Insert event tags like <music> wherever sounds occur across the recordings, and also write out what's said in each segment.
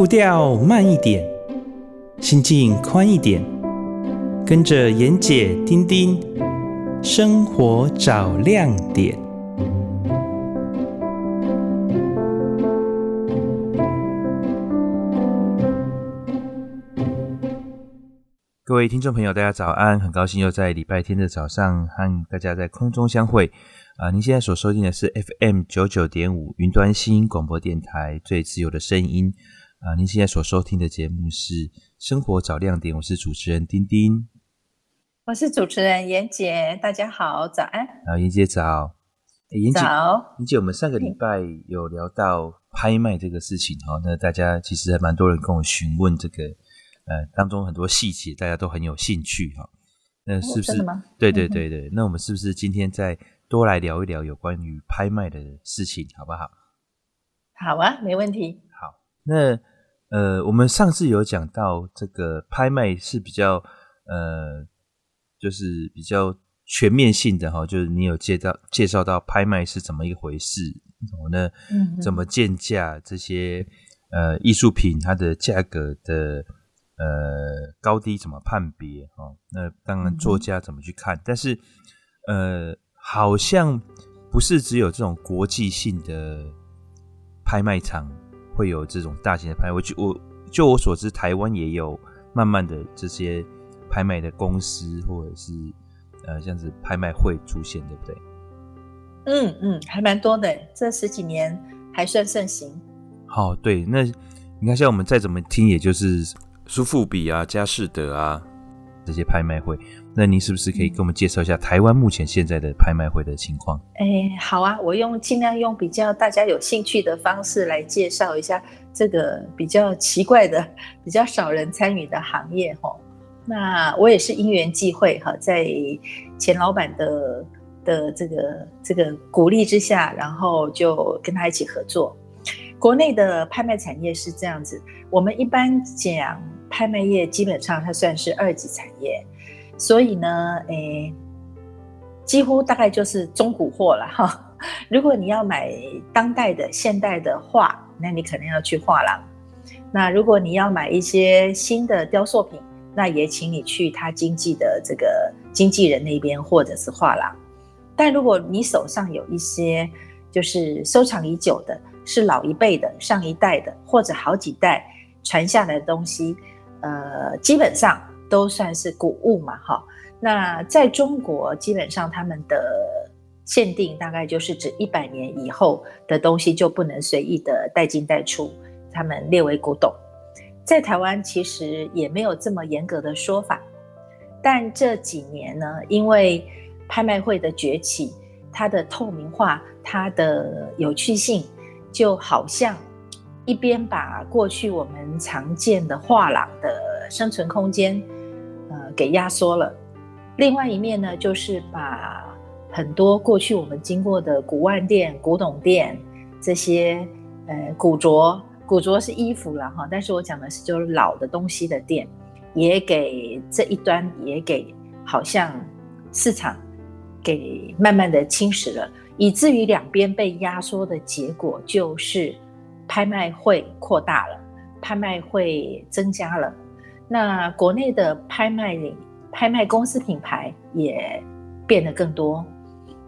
步调慢一点，心境宽一点，跟着妍姐丁丁，生活找亮点。各位听众朋友，大家早安！很高兴又在礼拜天的早上和大家在空中相会。啊、您现在所收听的是 FM 九九点五云端新广播电台最自由的声音。啊、呃，您现在所收听的节目是《生活找亮点》，我是主持人丁丁，我是主持人妍姐，大家好，早安。啊，妍姐早。妍姐，妍姐，我们上个礼拜有聊到拍卖这个事情哈、嗯，那大家其实还蛮多人跟我询问这个。呃，当中很多细节大家都很有兴趣哈，那是不是？哦、对对对对、嗯，那我们是不是今天再多来聊一聊有关于拍卖的事情，好不好？好啊，没问题。好，那呃，我们上次有讲到这个拍卖是比较呃，就是比较全面性的哈，就是你有介绍介绍到拍卖是怎么一回事，然后呢，嗯，怎么建价这些呃艺术品它的价格的。呃，高低怎么判别？哈，那当然作家怎么去看？嗯、但是，呃，好像不是只有这种国际性的拍卖场会有这种大型的拍卖。我就我就我所知，台湾也有慢慢的这些拍卖的公司或者是呃这样子拍卖会出现，对不对？嗯嗯，还蛮多的，这十几年还算盛行。好，对，那你看，像我们再怎么听，也就是。苏富比啊，佳士得啊，这些拍卖会，那您是不是可以给我们介绍一下台湾目前现在的拍卖会的情况？哎、好啊，我用尽量用比较大家有兴趣的方式来介绍一下这个比较奇怪的、<laughs> 比较少人参与的行业哈。那我也是因缘际会哈，在钱老板的的这个这个鼓励之下，然后就跟他一起合作。国内的拍卖产业是这样子，我们一般讲。拍卖业基本上它算是二级产业，所以呢，诶，几乎大概就是中古货了哈。<laughs> 如果你要买当代的、现代的画，那你可能要去画廊；那如果你要买一些新的雕塑品，那也请你去他经纪的这个经纪人那边或者是画廊。但如果你手上有一些就是收藏已久的，是老一辈的、上一代的，或者好几代传下来的东西。呃，基本上都算是古物嘛，哈。那在中国，基本上他们的限定大概就是指一百年以后的东西就不能随意的带进带出，他们列为古董。在台湾其实也没有这么严格的说法，但这几年呢，因为拍卖会的崛起，它的透明化，它的有趣性，就好像。一边把过去我们常见的画廊的生存空间，给压缩了；另外一面呢，就是把很多过去我们经过的古玩店、古董店这些，呃，古着、古着是衣服了哈，但是我讲的是就是老的东西的店，也给这一端也给好像市场给慢慢的侵蚀了，以至于两边被压缩的结果就是。拍卖会扩大了，拍卖会增加了，那国内的拍卖拍卖公司品牌也变得更多。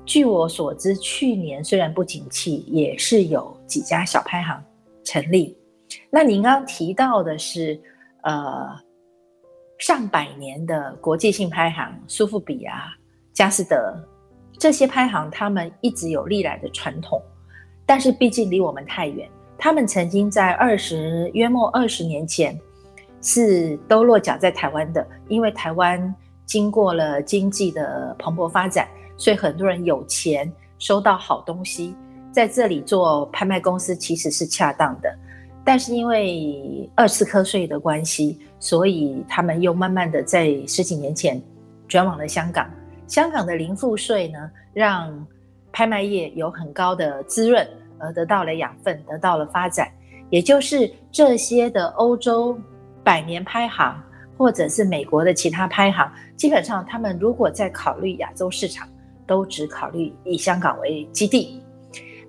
据我所知，去年虽然不景气，也是有几家小拍行成立。那您刚刚提到的是，呃，上百年的国际性拍行，苏富比啊、佳士得这些拍行，他们一直有历来的传统，但是毕竟离我们太远。他们曾经在二十约莫二十年前是都落脚在台湾的，因为台湾经过了经济的蓬勃发展，所以很多人有钱收到好东西，在这里做拍卖公司其实是恰当的。但是因为二次课税的关系，所以他们又慢慢的在十几年前转往了香港。香港的零赋税呢，让拍卖业有很高的滋润。而得到了养分，得到了发展，也就是这些的欧洲百年拍行，或者是美国的其他拍行，基本上他们如果在考虑亚洲市场，都只考虑以香港为基地。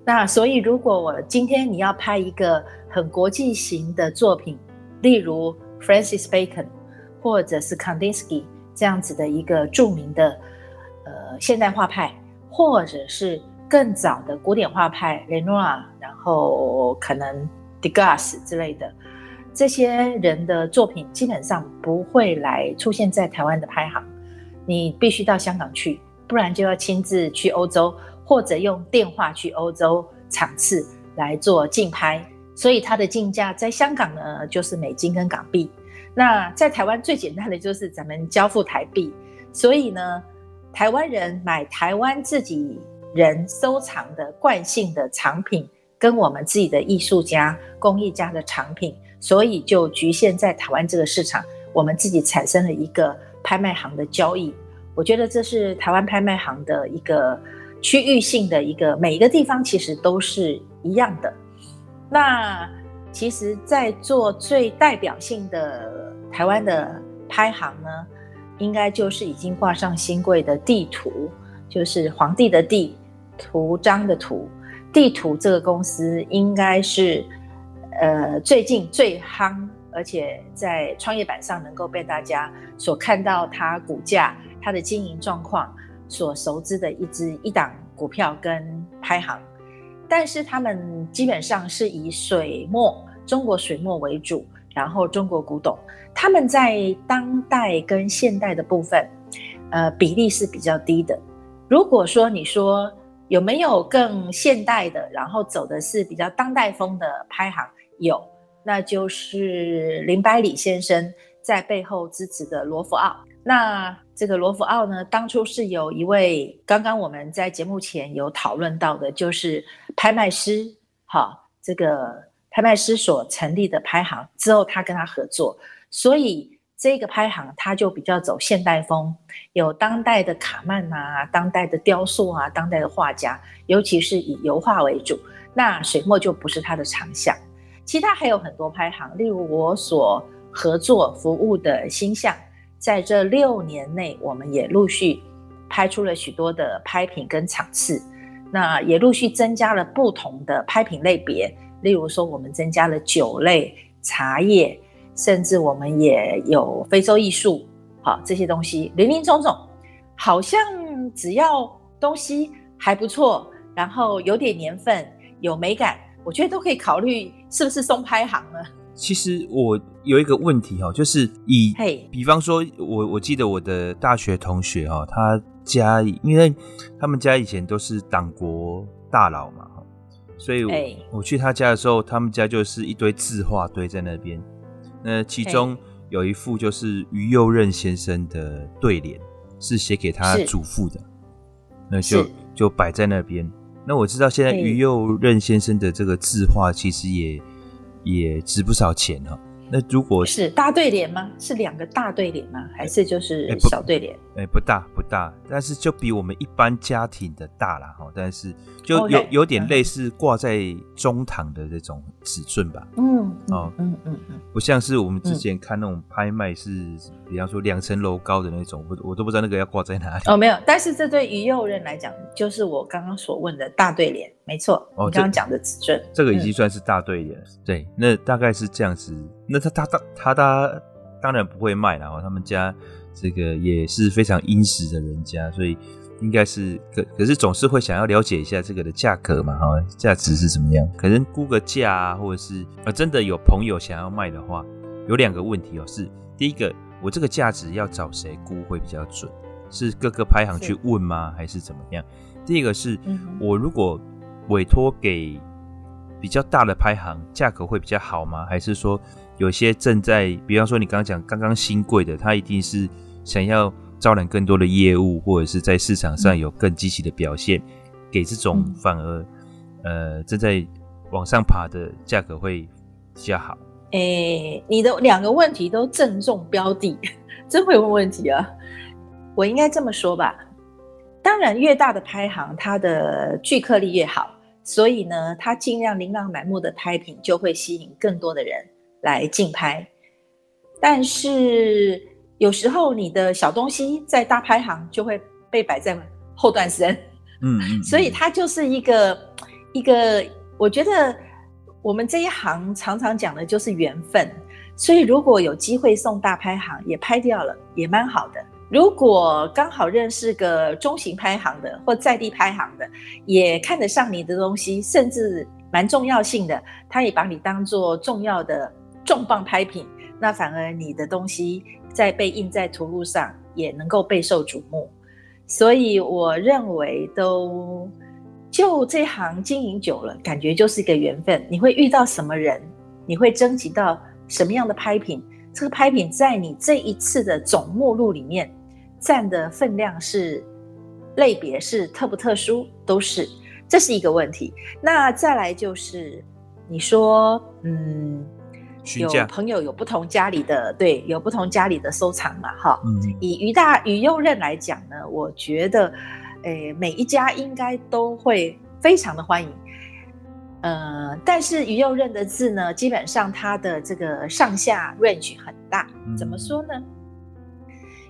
那所以，如果我今天你要拍一个很国际型的作品，例如 Francis Bacon 或者是 Kandinsky 这样子的一个著名的呃现代画派，或者是更早的古典画派 Renoir，然后可能 Degas 之类的这些人的作品，基本上不会来出现在台湾的拍行，你必须到香港去，不然就要亲自去欧洲。或者用电话去欧洲场次来做竞拍，所以它的竞价在香港呢就是美金跟港币，那在台湾最简单的就是咱们交付台币，所以呢，台湾人买台湾自己人收藏的惯性的藏品，跟我们自己的艺术家、工艺家的藏品，所以就局限在台湾这个市场，我们自己产生了一个拍卖行的交易，我觉得这是台湾拍卖行的一个。区域性的一个，每一个地方其实都是一样的。那其实，在做最代表性的台湾的拍行呢，应该就是已经挂上新贵的地图，就是皇帝的地，图章的图。地图这个公司应该是呃最近最夯，而且在创业板上能够被大家所看到它股价、它的经营状况。所熟知的一支一档股票跟拍行，但是他们基本上是以水墨中国水墨为主，然后中国古董，他们在当代跟现代的部分，呃，比例是比较低的。如果说你说有没有更现代的，然后走的是比较当代风的拍行，有，那就是林百里先生在背后支持的罗浮奥。那这个罗浮奥呢，当初是有一位刚刚我们在节目前有讨论到的，就是拍卖师，哈，这个拍卖师所成立的拍行之后，他跟他合作，所以这个拍行他就比较走现代风，有当代的卡曼啊，当代的雕塑啊，当代的画家，尤其是以油画为主，那水墨就不是他的长项。其他还有很多拍行，例如我所合作服务的星象。在这六年内，我们也陆续拍出了许多的拍品跟场次，那也陆续增加了不同的拍品类别。例如说，我们增加了酒类、茶叶，甚至我们也有非洲艺术，好，这些东西林林总总，好像只要东西还不错，然后有点年份、有美感，我觉得都可以考虑是不是送拍行呢？其实我有一个问题哈，就是以.比方说，我我记得我的大学同学哈，他家因为他们家以前都是党国大佬嘛，所以我我去他家的时候，他们家就是一堆字画堆在那边。那其中有一幅就是于右任先生的对联，是写给他祖父的，那就就摆在那边。那我知道现在于右任先生的这个字画其实也。也值不少钱哈。那如果是大对联吗？是两个大对联吗？还是就是小对联？哎、欸，不大不大，但是就比我们一般家庭的大了哈。但是就有.有点类似挂在中堂的这种尺寸吧。嗯哦嗯嗯嗯，不像是我们之前看那种拍卖是，嗯、比方说两层楼高的那种，我我都不知道那个要挂在哪里。哦，没有。但是这对于右任来讲，就是我刚刚所问的大对联，没错。哦，刚刚讲的尺寸，这个已经算是大对联。嗯、对，那大概是这样子。那他他他他他当然不会卖了哦，他们家这个也是非常殷实的人家，所以应该是可可是总是会想要了解一下这个的价格嘛哈，价值是怎么样？可能估个价啊，或者是啊真的有朋友想要卖的话，有两个问题哦，是第一个，我这个价值要找谁估会比较准？是各个拍行去问吗？是还是怎么样？第一个是我如果委托给比较大的拍行，价格会比较好吗？还是说？有些正在，比方说你刚刚讲刚刚新贵的，他一定是想要招揽更多的业务，或者是在市场上有更积极的表现，给这种反而呃正在往上爬的价格会比较好。诶、欸，你的两个问题都正中标的，<laughs> 真会问问题啊！我应该这么说吧，当然越大的拍行，它的聚客力越好，所以呢，它尽量琳琅满目的拍品就会吸引更多的人。来竞拍，但是有时候你的小东西在大拍行就会被摆在后段身，嗯，嗯，<laughs> 嗯，所以它就是一个一个，我觉得我们这一行常常讲的就是缘分，所以如果有机会送大拍行也拍掉了，也蛮好的。如果刚好认识个中型拍行的或在地拍行的，也看得上你的东西，甚至蛮重要性的，他也把你当做重要的重磅拍品，那反而你的东西在被印在图录上也能够备受瞩目。所以我认为都就这行经营久了，感觉就是一个缘分。你会遇到什么人，你会征集到什么样的拍品。这个拍品在你这一次的总目录里面占的分量是类别是特不特殊，都是，这是一个问题。那再来就是你说，嗯，有朋友有不同家里的，对，有不同家里的收藏嘛，哈。嗯。以于大于右任来讲呢，我觉得，诶，每一家应该都会非常的欢迎。呃，但是于右任的字呢，基本上它的这个上下 range 很大。怎么说呢？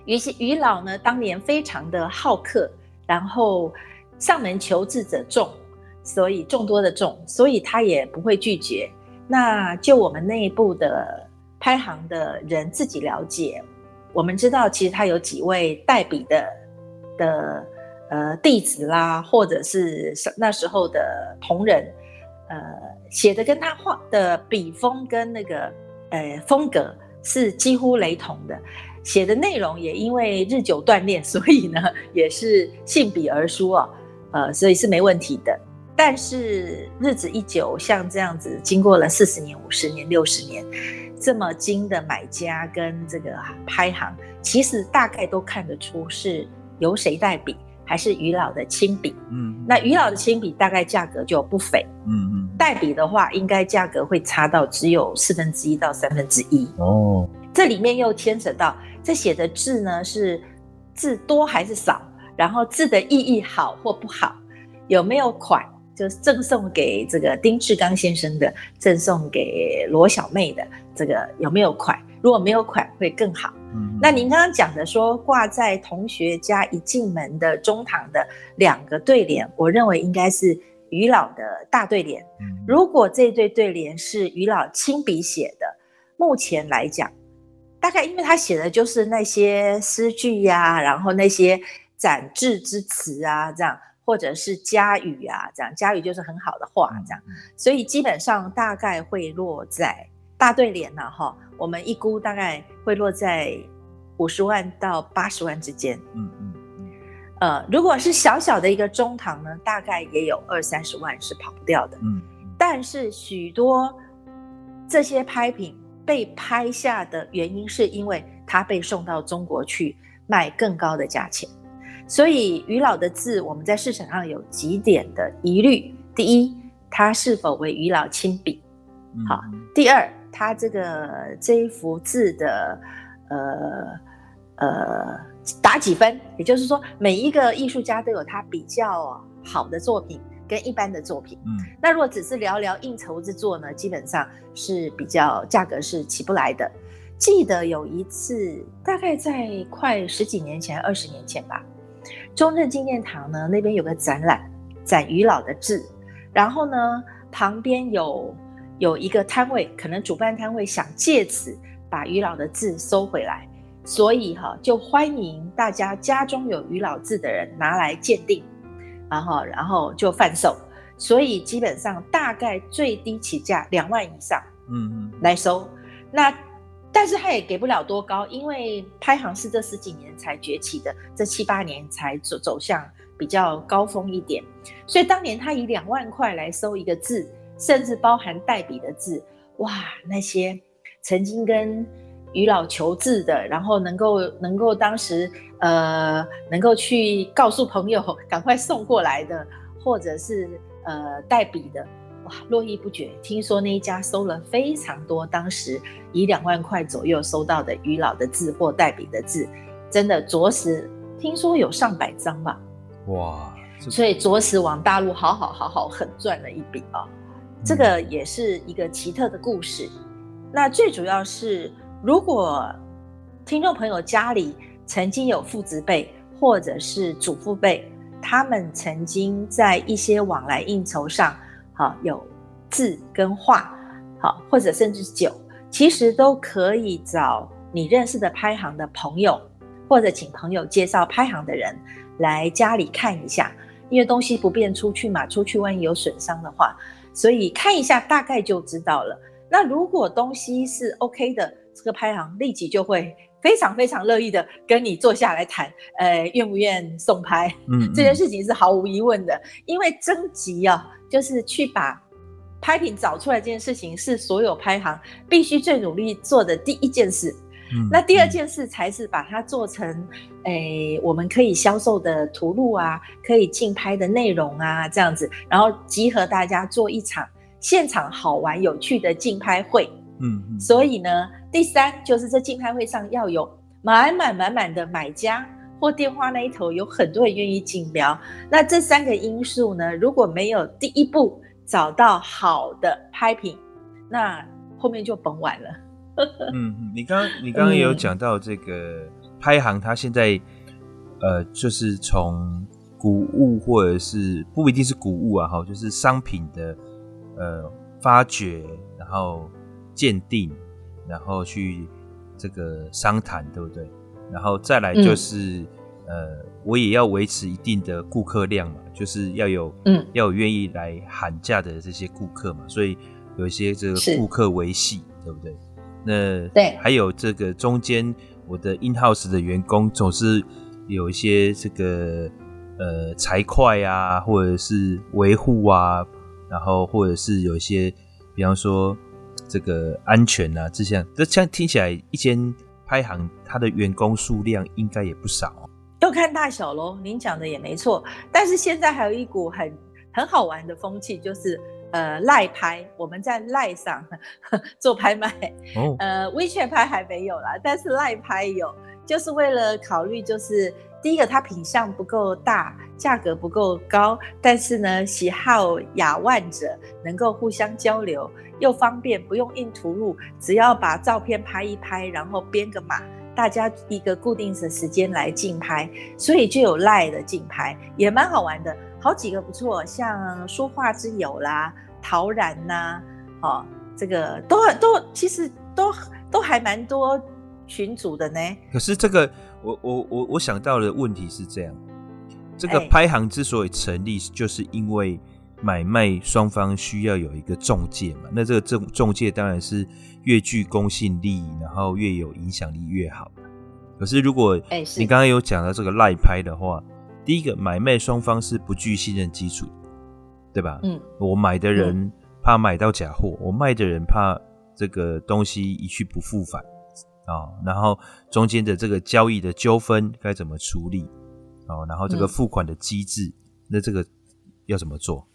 于于老呢，当年非常的好客，然后上门求字者众，所以众多的众，所以他也不会拒绝。那就我们内部的拍行的人自己了解，我们知道其实他有几位代笔的的呃弟子啦，或者是那时候的同仁。呃，写的跟他画的笔锋跟那个呃风格是几乎雷同的，写的内容也因为日久锻炼，所以呢也是信笔而书哦，呃，所以是没问题的。但是日子一久，像这样子，经过了四十年、五十年、六十年，这么精的买家跟这个拍行，其实大概都看得出是由谁代笔。还是于老的亲笔，嗯，那于老的亲笔大概价格就不菲，嗯嗯，代笔的话应该价格会差到只有四分之一到三分之一哦。这里面又牵扯到这写的字呢是字多还是少，然后字的意义好或不好，有没有款，就是赠送给这个丁志刚先生的，赠送给罗小妹的这个有没有款？如果没有款会更好。嗯，那您刚刚讲的说挂在同学家一进门的中堂的两个对联，我认为应该是于老的大对联。如果这对对联是于老亲笔写的，目前来讲，大概因为他写的就是那些诗句呀、啊，然后那些展志之词啊，这样或者是佳语啊，这样佳语就是很好的话，这样，所以基本上大概会落在大对联呢哈。我们一估大概会落在五十万到八十万之间。嗯嗯嗯。呃，如果是小小的一个中堂呢，大概也有二三十万是跑不掉的。嗯。但是许多这些拍品被拍下的原因，是因为它被送到中国去卖更高的价钱。所以于老的字，我们在市场上有几点的疑虑：第一，它是否为于老亲笔？好。第二。他这个这一幅字的，呃呃，打几分？也就是说，每一个艺术家都有他比较好的作品跟一般的作品。嗯，那如果只是聊聊应酬之作呢，基本上是比较价格是起不来的。记得有一次，大概在快十几年前，二十年前吧，中正纪念堂呢那边有个展览，展于老的字，然后呢旁边有。有一个摊位，可能主办摊位想借此把于老的字收回来，所以哈就欢迎大家家中有于老字的人拿来鉴定，然后然后就贩售，所以基本上大概最低起价两万以上，嗯嗯来收。那但是他也给不了多高，因为拍行是这十几年才崛起的，这七八年才走走向比较高峰一点，所以当年他以两万块来收一个字。甚至包含代笔的字，哇！那些曾经跟于老求字的，然后能够能够当时呃能够去告诉朋友赶快送过来的，或者是呃代笔的，哇，络绎不绝。听说那一家收了非常多，当时以两万块左右收到的于老的字或代笔的字，真的着实听说有上百张吧？哇！所以着实往大陆好好好好狠赚了一笔啊！这个也是一个奇特的故事。那最主要是，如果听众朋友家里曾经有父子辈或者是祖父辈，他们曾经在一些往来应酬上好有字跟画，好或者甚至酒，其实都可以找你认识的拍行的朋友，或者请朋友介绍拍行的人来家里看一下，因为东西不便出去嘛，出去万一有损伤的话，所以看一下大概就知道了。那如果东西是 OK 的，这个拍行立即就会非常非常乐意的跟你坐下来谈，呃，愿不愿送拍？嗯，嗯，这件事情是毫无疑问的，因为征集啊，就是去把拍品找出来这件事情，是所有拍行必须最努力做的第一件事。嗯，那第二件事才是把它做成，诶，我们可以销售的图录啊，可以竞拍的内容啊，这样子，然后集合大家做一场。现场好玩有趣的竞拍会，嗯，嗯，所以呢，第三就是这竞拍会上要有满满满满的买家，或电话那一头有很多人愿意竞标。那这三个因素呢，如果没有第一步找到好的拍品，那后面就甭玩了。嗯，你刚你刚刚也有讲到这个拍行，它现在呃，就是从古物或者是不一定是古物啊，哈，就是商品的。呃，发掘，然后鉴定，然后去这个商谈，对不对？然后再来就是，嗯、呃，我也要维持一定的顾客量嘛，就是要有，嗯，要有愿意来喊价的这些顾客嘛，所以有一些这个顾客维系，对不对？那对，还有这个中间，我的 in house 的员工总是有一些这个呃财会啊，或者是维护啊。然后，或者是有一些，比方说这个安全啊，这些，这像听起来，一间拍行它的员工数量应该也不少，要看大小喽。您讲的也没错，但是现在还有一股很很好玩的风气，就是呃赖拍，我们在赖上 <laughs> 做拍卖，哦、呃 WeChat 拍还没有啦，但是赖拍有，就是为了考虑就是。第一个，它品相不够大，价格不够高，但是呢，喜好雅万者能够互相交流，又方便，不用印图录，只要把照片拍一拍，然后编个码，大家一个固定的时间来竞拍，所以就有赖的竞拍，也蛮好玩的，好几个不错，像书画之友啦、陶然呐，哦，这个都都其实都都还蛮多群组的呢。可是这个。我我我我想到的问题是这样，这个拍行之所以成立，就是因为买卖双方需要有一个中介嘛。那这个中中介当然是越具公信力，然后越有影响力越好。可是如果你刚刚有讲到这个赖拍的话，第一个买卖双方是不具信任基础，对吧？嗯，我买的人怕买到假货，我卖的人怕这个东西一去不复返。啊、哦，然后中间的这个交易的纠纷该怎么处理？哦，然后这个付款的机制，嗯、那这个要怎么做？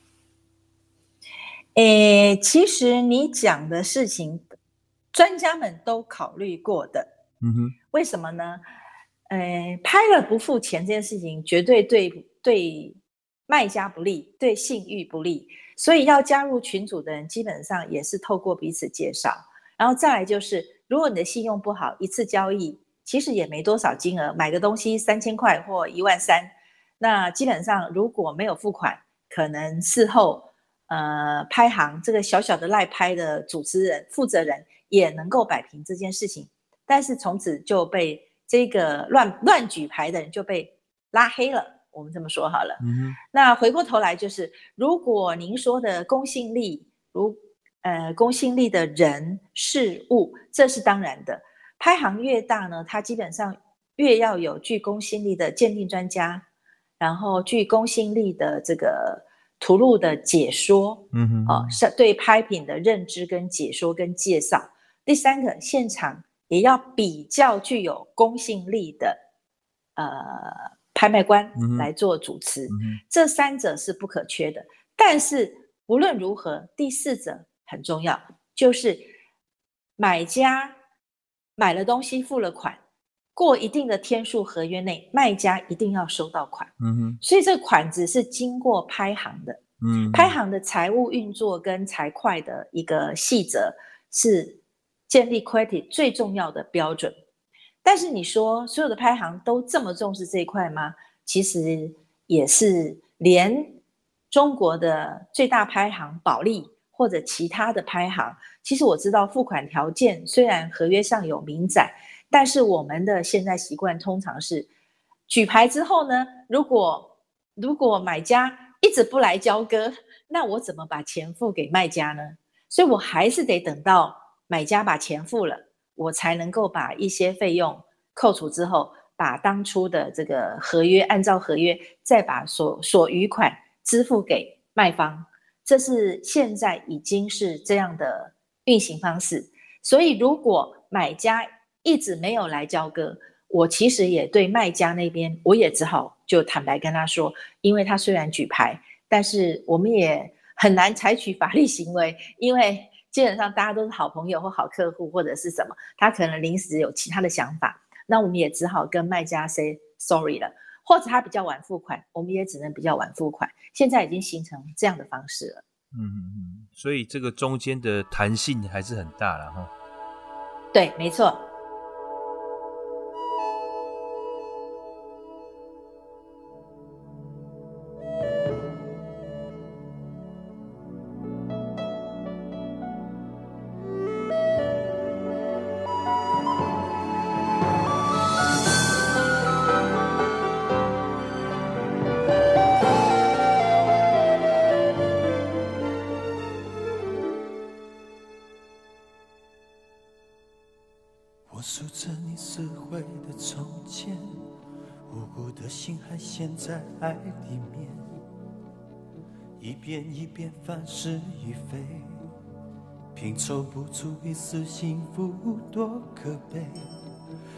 诶，其实你讲的事情，专家们都考虑过的。嗯哼，为什么呢？诶，拍了不付钱这件事情，绝对对对卖家不利，对信誉不利。所以要加入群组的人，基本上也是透过彼此介绍，然后再来就是。如果你的信用不好，一次交易其实也没多少金额，买个东西三千块或一万三，那基本上如果没有付款，可能事后呃拍行这个小小的赖拍的主持人负责人也能够摆平这件事情，但是从此就被这个乱乱举牌的人就被拉黑了，我们这么说好了。嗯，那回过头来就是，如果您说的公信力如。呃，公信力的人事物，这是当然的。拍行越大呢，它基本上越要有具公信力的鉴定专家，然后具公信力的这个图录的解说，嗯哼，哦，是对拍品的认知跟解说跟介绍。第三个，现场也要比较具有公信力的呃拍卖官来做主持，嗯，这三者是不可缺的。但是无论如何，第四者。很重要，就是买家买了东西付了款，过一定的天数合约内，卖家一定要收到款。嗯哼，所以这个款子是经过拍行的。嗯，拍行的财务运作跟财会的一个细则是建立 credit 最重要的标准。但是你说所有的拍行都这么重视这一块吗？其实也是连中国的最大拍行保利或者其他的拍行，其实我知道付款条件虽然合约上有明载，但是我们的现在习惯通常是举牌之后呢，如果如果买家一直不来交割，那我怎么把钱付给卖家呢？所以我还是得等到买家把钱付了，我才能够把一些费用扣除之后，把当初的这个合约按照合约再把所所余款支付给卖方。这是现在已经是这样的运行方式。所以如果买家一直没有来交割，我其实也对卖家那边，我也只好就坦白跟他说，因为他虽然举牌，但是我们也。很难采取法律行为，因为基本上大家都是好朋友或好客户或者是什么，他可能临时有其他的想法，那我们也只好跟卖家 say sorry 了，或者他比较晚付款，我们也只能比较晚付款。现在已经形成这样的方式了。嗯嗯嗯，所以这个中间的弹性还是很大了哈。对，没错。在爱里面，一遍一遍翻是与非，拼凑不出一丝幸福，多可悲。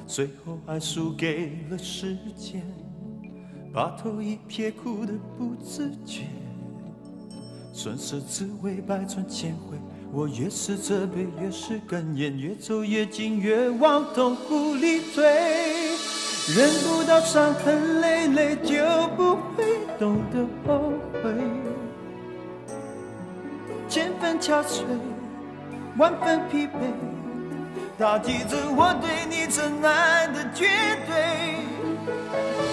最后爱输给了时间，把头一撇，哭得不自觉。损失滋味百转千回，我越是责备越是哽咽，越走越近越往痛苦里退。忍不到伤痕累累，就不会懂得后悔。千分憔悴，万分疲惫，打击着我对你真爱的绝对。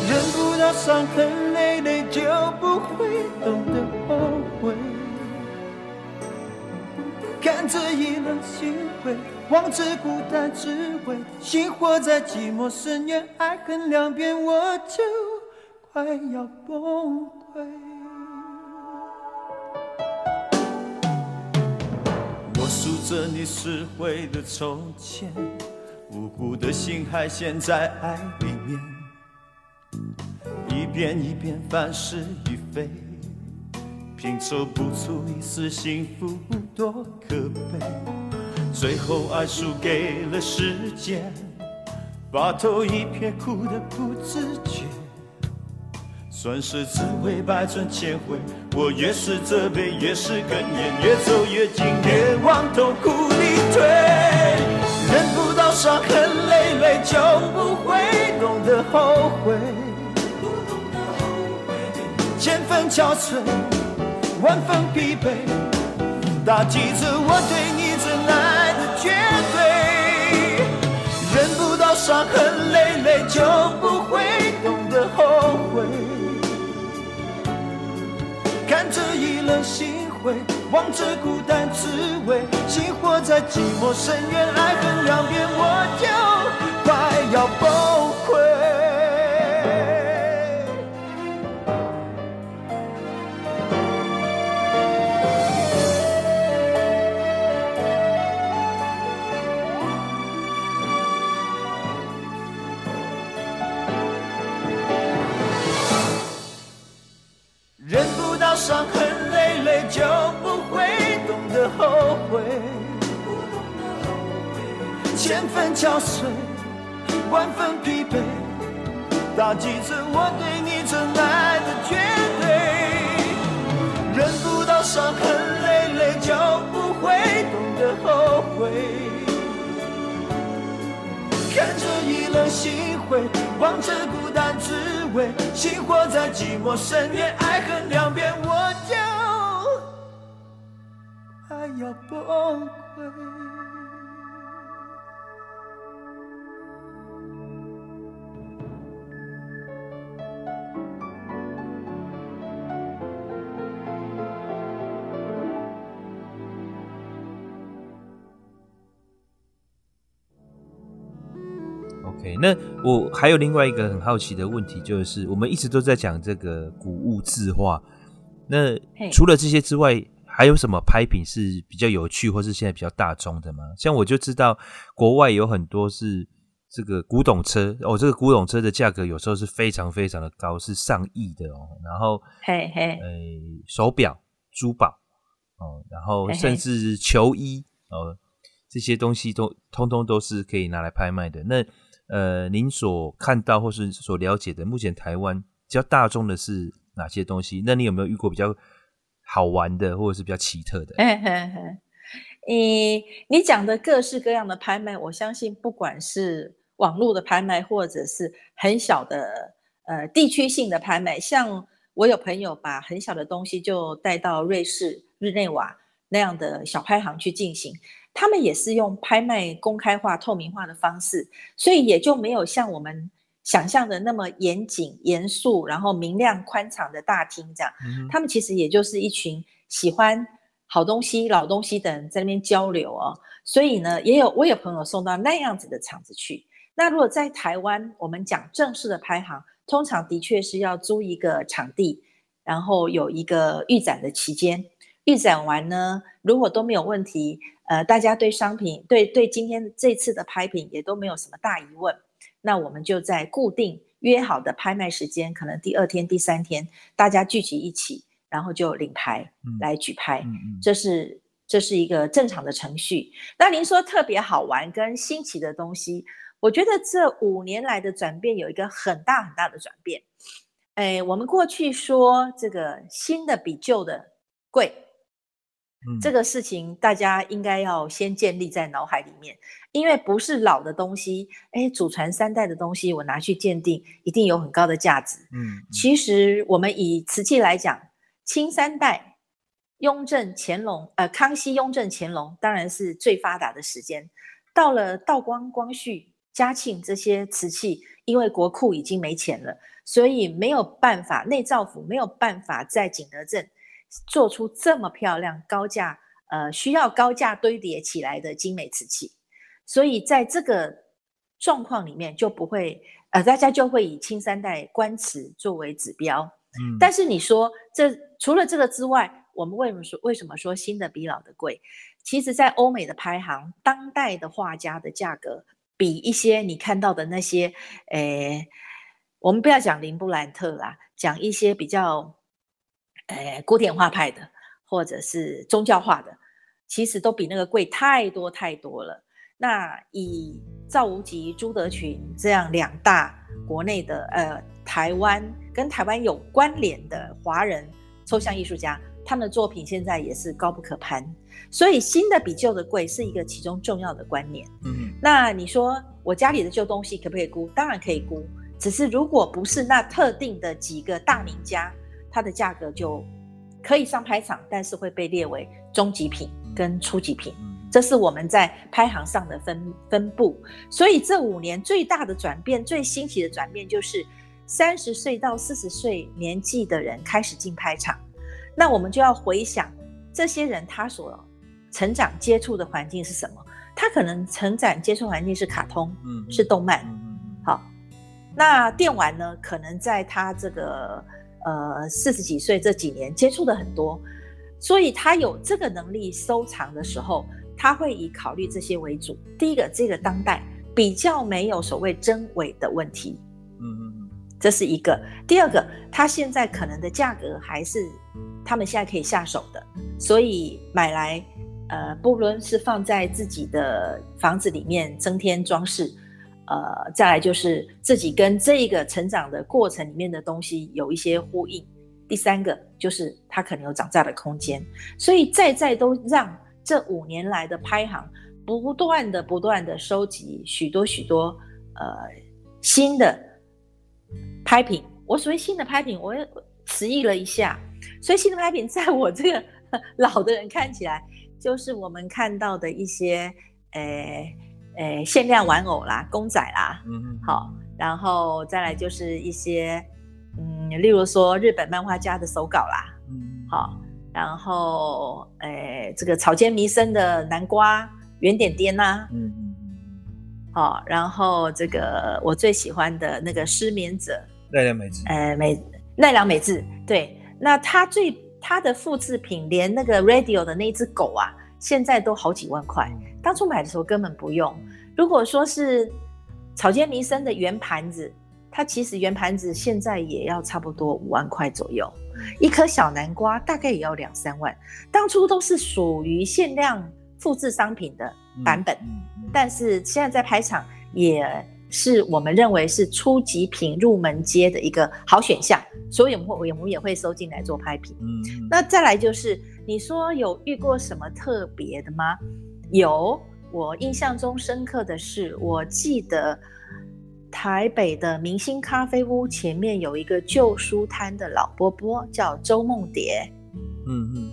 忍不到伤痕累累，就不会懂得后悔。看着意冷心灰。望着孤单滋味，心活在寂寞深渊，爱恨两边，我就快要崩溃。我数着你撕毁的从前，无辜的心还陷在爱里面，一遍一遍翻是与非，拼凑不出一丝幸福，多可悲。最后爱输给了时间，把头一撇，哭得不自觉。算是滋味百转千回，我越是责备越是哽咽，越走越近越往痛苦里退。忍不到伤痕累累，就不会懂得后悔。千分憔悴，万分疲惫，打击着我对你真爱的。绝对忍不到伤痕累累，就不会懂得后悔。看着意冷心灰，望着孤单滋味，心活在寂寞深渊，爱恨两边，我就快要崩溃。伤痕累累，就不会懂得后悔。千分憔悴，万分疲惫，打击着我对你真爱的绝对。忍不到伤痕累累，就不会懂得后悔。看着意冷心灰，望着孤单滋味，心活在寂寞深渊，爱恨两边，我就快要崩溃。OK，那我还有另外一个很好奇的问题，就是我们一直都在讲这个古物字画，那除了这些之外，还有什么拍品是比较有趣，或是现在比较大众的吗？像我就知道国外有很多是这个古董车哦，这个古董车的价格有时候是非常非常的高，是上亿的哦。然后，嘿嘿，呃，手表、珠宝哦，然后甚至球衣哦，这些东西都通通都是可以拿来拍卖的。那呃，您所看到或是所了解的，目前台湾比较大众的是哪些东西？那你有没有遇过比较？好玩的，或者是比较奇特的。<laughs> 你你讲的各式各样的拍卖，我相信不管是网络的拍卖，或者是很小的呃地区性的拍卖，像我有朋友把很小的东西就带到瑞士日内瓦那样的小拍行去进行，他们也是用拍卖公开化、透明化的方式，所以也就没有像我们。想象的那么严谨、严肃，然后明亮、宽敞的大厅，这样，嗯、他们其实也就是一群喜欢好东西、老东西的人在那边交流哦。所以呢，也有我有朋友送到那样子的场子去。那如果在台湾，我们讲正式的拍行，通常的确是要租一个场地，然后有一个预展的期间。预展完呢，如果都没有问题，呃，大家对商品、对对今天这次的拍品也都没有什么大疑问。那我们就在固定约好的拍卖时间，可能第二天、第三天，大家聚集一起，然后就领牌来举拍，嗯嗯嗯、这是这是一个正常的程序。那您说特别好玩跟新奇的东西，我觉得这五年来的转变有一个很大很大的转变。哎，我们过去说这个新的比旧的贵。嗯、这个事情大家应该要先建立在脑海里面，因为不是老的东西，哎，祖传三代的东西，我拿去鉴定，一定有很高的价值。嗯，嗯其实我们以瓷器来讲，清三代，雍正、乾隆，呃，康熙、雍正、乾隆，当然是最发达的时间。到了道光、光绪、嘉庆这些瓷器，因为国库已经没钱了，所以没有办法，内造府没有办法在景德镇。做出这么漂亮、高价，呃，需要高价堆叠起来的精美瓷器，所以在这个状况里面就不会，呃，大家就会以清三代官瓷作为指标。嗯，但是你说这除了这个之外，我们为什么说为什么说新的比老的贵？其实，在欧美的排行，当代的画家的价格比一些你看到的那些，诶，我们不要讲林布兰特啦，讲一些比较。呃，古典画派的，或者是宗教画的，其实都比那个贵太多太多了。那以赵无极、朱德群这样两大国内的呃台湾跟台湾有关联的华人抽象艺术家，他们的作品现在也是高不可攀。所以新的比旧的贵是一个其中重要的观念。嗯，那你说我家里的旧东西可不可以估？当然可以估，只是如果不是那特定的几个大名家。它的价格就可以上拍场，但是会被列为中级品跟初级品，这是我们在拍行上的分分布。所以这五年最大的转变、最新奇的转变，就是三十岁到四十岁年纪的人开始进拍场。那我们就要回想这些人他所成长接触的环境是什么？他可能成长接触环境是卡通，嗯，是动漫。好，那电玩呢？可能在他这个。呃，四十几岁这几年接触的很多，所以他有这个能力收藏的时候，他会以考虑这些为主。第一个，这个当代比较没有所谓真伪的问题，嗯嗯嗯，这是一个。第二个，他现在可能的价格还是他们现在可以下手的，所以买来，呃，不论是放在自己的房子里面增添装饰。呃，再来就是自己跟这个成长的过程里面的东西有一些呼应。第三个就是它可能有涨价的空间，所以在在都让这五年来的拍行不断的不断的收集许多许多呃新的拍品。我所谓新的拍品，我也迟疑了一下，所以新的拍品在我这个 <laughs> 老的人看起来，就是我们看到的一些呃。诶，限量玩偶啦，公仔啦，嗯嗯，好，然后再来就是一些，嗯，例如说日本漫画家的手稿啦，嗯，好，然后诶，这个草间弥生的南瓜圆点点呐，嗯嗯好，然后这个我最喜欢的那个失眠者奈良美智，诶美奈良美智，对，那他最他的复制品连那个 Radio 的那只狗啊，现在都好几万块，当初买的时候根本不用。如果说是草间弥生的圆盘子，它其实圆盘子现在也要差不多五万块左右，一颗小南瓜大概也要两三万，当初都是属于限量复制商品的版本。嗯但是现在在拍场也是我们认为是初级品入门阶的一个好选项，所以我们会我们也会收进来做拍品。嗯，那再来就是你说有遇过什么特别的吗？有，我印象中深刻的是，我记得台北的明星咖啡屋前面有一个旧书摊的老伯伯，叫周梦蝶。嗯嗯，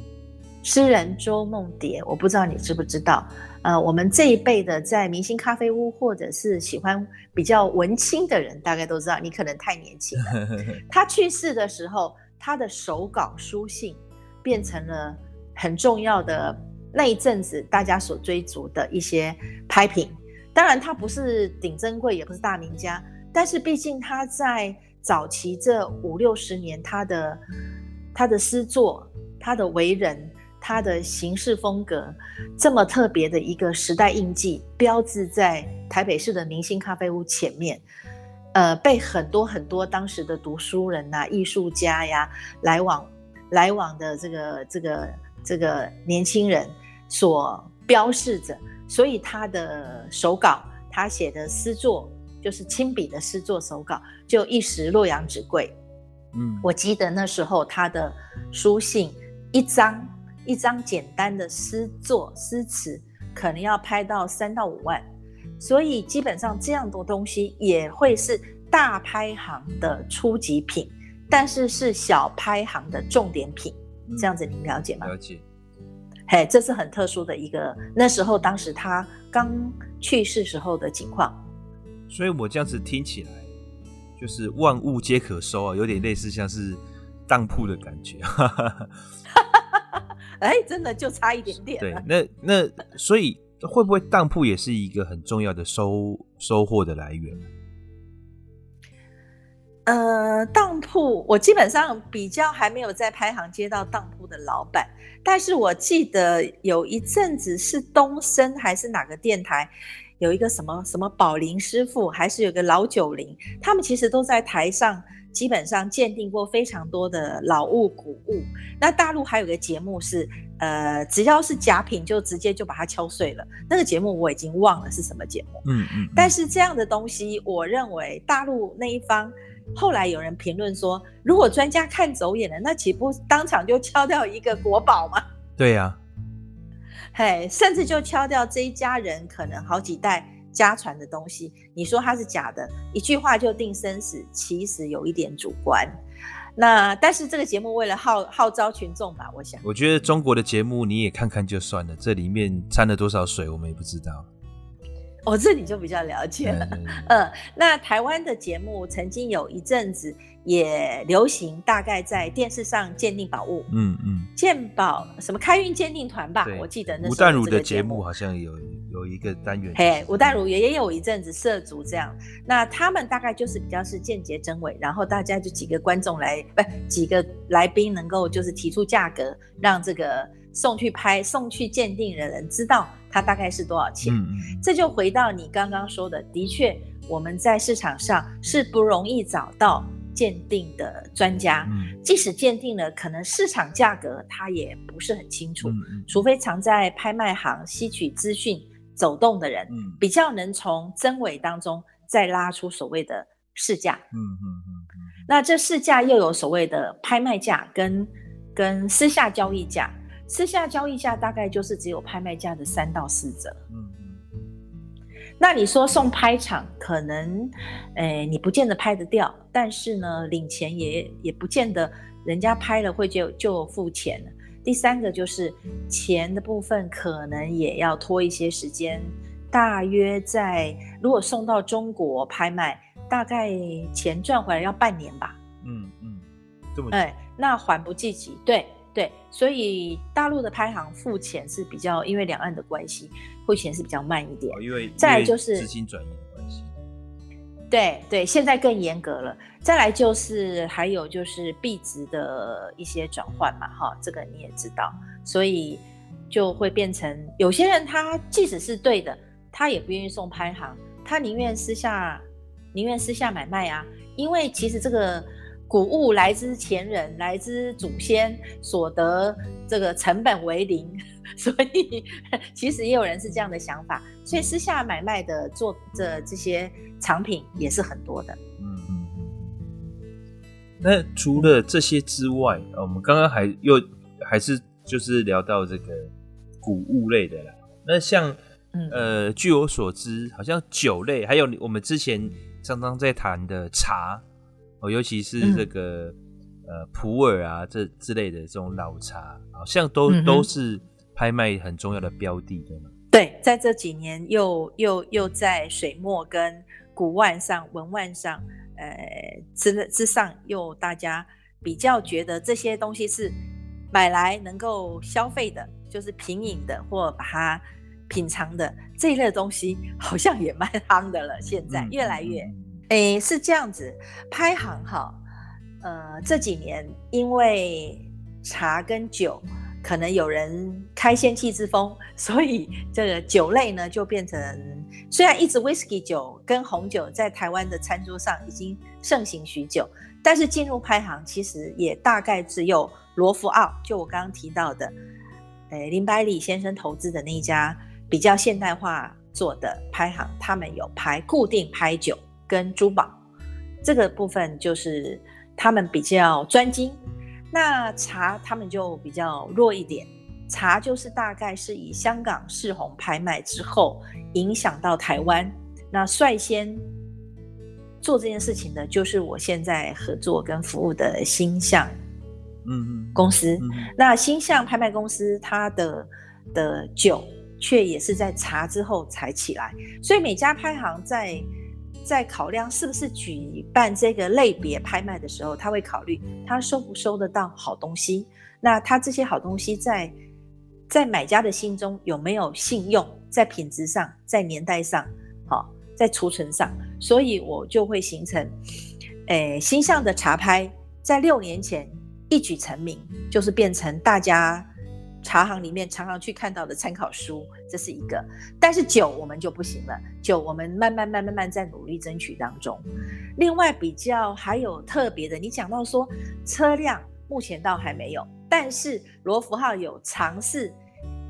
诗人周梦蝶，我不知道你知不知道。呃，我们这一辈的在明星咖啡屋，或者是喜欢比较文青的人，大概都知道，你可能太年轻了。<laughs> 他去世的时候，他的手稿书信变成了很重要的那一阵子大家所追逐的一些拍品。当然，他不是顶珍贵，也不是大名家，但是毕竟他在早期这五六十年，他的他的诗作，他的为人。他的形式风格这么特别的一个时代印记，标志在台北市的明星咖啡屋前面，呃，被很多很多当时的读书人呐、啊、艺术家呀来往来往的这个这个这个年轻人所标示着，所以他的手稿，他写的诗作，就是亲笔的诗作手稿，就一时洛阳纸贵。嗯，我记得那时候他的书信一张。一张简单的诗作诗词，可能要拍到三到五万，所以基本上这样的东西也会是大拍行的初级品，但是是小拍行的重点品。这样子您了解吗？了解。嘿，这是很特殊的一个那时候，当时他刚去世时候的情况。所以我这样子听起来，就是万物皆可收啊，有点类似像是当铺的感觉。<laughs> 哎，真的就差一点点。对，那那所以会不会当铺也是一个很重要的收收获的来源？呃，当铺我基本上比较还没有在拍行接到当铺的老板，但是我记得有一阵子是东升还是哪个电台有一个什么什么宝林师傅，还是有个老九龄，他们其实都在台上。基本上鉴定过非常多的老物古物，那大陆还有个节目是，呃，只要是假品就直接就把它敲碎了。那个节目我已经忘了是什么节目，嗯嗯，嗯。但是这样的东西，我认为大陆那一方后来有人评论说，如果专家看走眼了，那岂不当场就敲掉一个国宝吗？对呀、啊，嘿，甚至就敲掉这一家人可能好几代。家传的东西，你说它是假的，一句话就定生死，其实有一点主观。那但是这个节目为了号号召群众吧，我想，我觉得中国的节目你也看看就算了，这里面掺了多少水，我们也不知道。哦，这你就比较了解了。嗯，<laughs> 那台湾的节目曾经有一阵子也流行，大概在电视上鉴定宝物。嗯嗯，鉴宝什么开运鉴定团吧，我记得那是吴淡如的节目好像有有一个单元。嘿，吴淡如也也有一阵子涉足这样，那他们大概就是比较是间接真伪，然后大家就几个观众来，不几个来宾能够就是提出价格，让这个送去拍送去鉴定的人知道。它大概是多少钱？嗯，这就回到你刚刚说的，的确，我们在市场上是不容易找到鉴定的专家。嗯，即使鉴定了，可能市场价格他也不是很清楚。嗯，除非常在拍卖行吸取资讯、走动的人，嗯，比较能从真伪当中再拉出所谓的市价。嗯嗯嗯嗯。那这市价又有所谓的拍卖价跟跟私下交易价。私下交易价大概就是只有拍卖价的三到四折。嗯嗯。那你说送拍场，可能，诶，你不见得拍得掉，但是呢，领钱也也不见得人家拍了会就就付钱了。第三个就是钱的部分，可能也要拖一些时间，大约在如果送到中国拍卖，大概钱赚回来要半年吧。嗯嗯，这么。哎，那还不积极，对。对，所以大陆的拍行付钱是比较，因为两岸的关系，付钱是比较慢一点。哦、因为再来就是资金转移的关系。对对，现在更严格了。再来就是还有就是币值的一些转换嘛，哈，这个你也知道，所以就会变成有些人他即使是对的，他也不愿意送拍行，他宁愿私下宁愿私下买卖啊，因为其实这个。古物来之前人，来之祖先所得，这个成本为零，<laughs> 所以其实也有人是这样的想法，所以私下买卖的做的这些藏品也是很多的。嗯嗯。那除了这些之外，我们刚刚还又还是就是聊到这个古物类的啦。那像呃，据我所知，好像酒类，还有我们之前常常在谈的茶。哦，尤其是这个、嗯、呃普洱啊，这之类的这种老茶，好像都、嗯、都是拍卖很重要的标的，对吗？对，在这几年又又又在水墨跟古玩上、文玩上，呃之之上，又大家比较觉得这些东西是买来能够消费的，就是品饮的或把它品尝的这一类东西，好像也蛮夯的了。现在越来越。诶，是这样子，拍行哈，呃，这几年因为茶跟酒可能有人开先屉之风，所以这个酒类呢就变成，虽然一直 whisky 酒跟红酒在台湾的餐桌上已经盛行许久，但是进入拍行其实也大概只有罗浮奥，就我刚刚提到的，诶，林百里先生投资的那一家比较现代化做的拍行，他们有拍固定拍酒。跟珠宝这个部分就是他们比较专精，那茶他们就比较弱一点。茶就是大概是以香港世红拍卖之后影响到台湾，那率先做这件事情的就是我现在合作跟服务的星象，嗯公司。那星象拍卖公司它的的酒却也是在茶之后才起来，所以每家拍行在。在考量是不是举办这个类别拍卖的时候，他会考虑他收不收得到好东西。那他这些好东西在在买家的心中有没有信用？在品质上，在年代上，好，在储存上，所以我就会形成，诶，新象的茶拍在六年前一举成名，就是变成大家。茶行里面常常去看到的参考书，这是一个。但是酒我们就不行了，酒我们慢慢慢慢慢在努力争取当中。另外比较还有特别的，你讲到说车辆目前倒还没有，但是罗福号有尝试，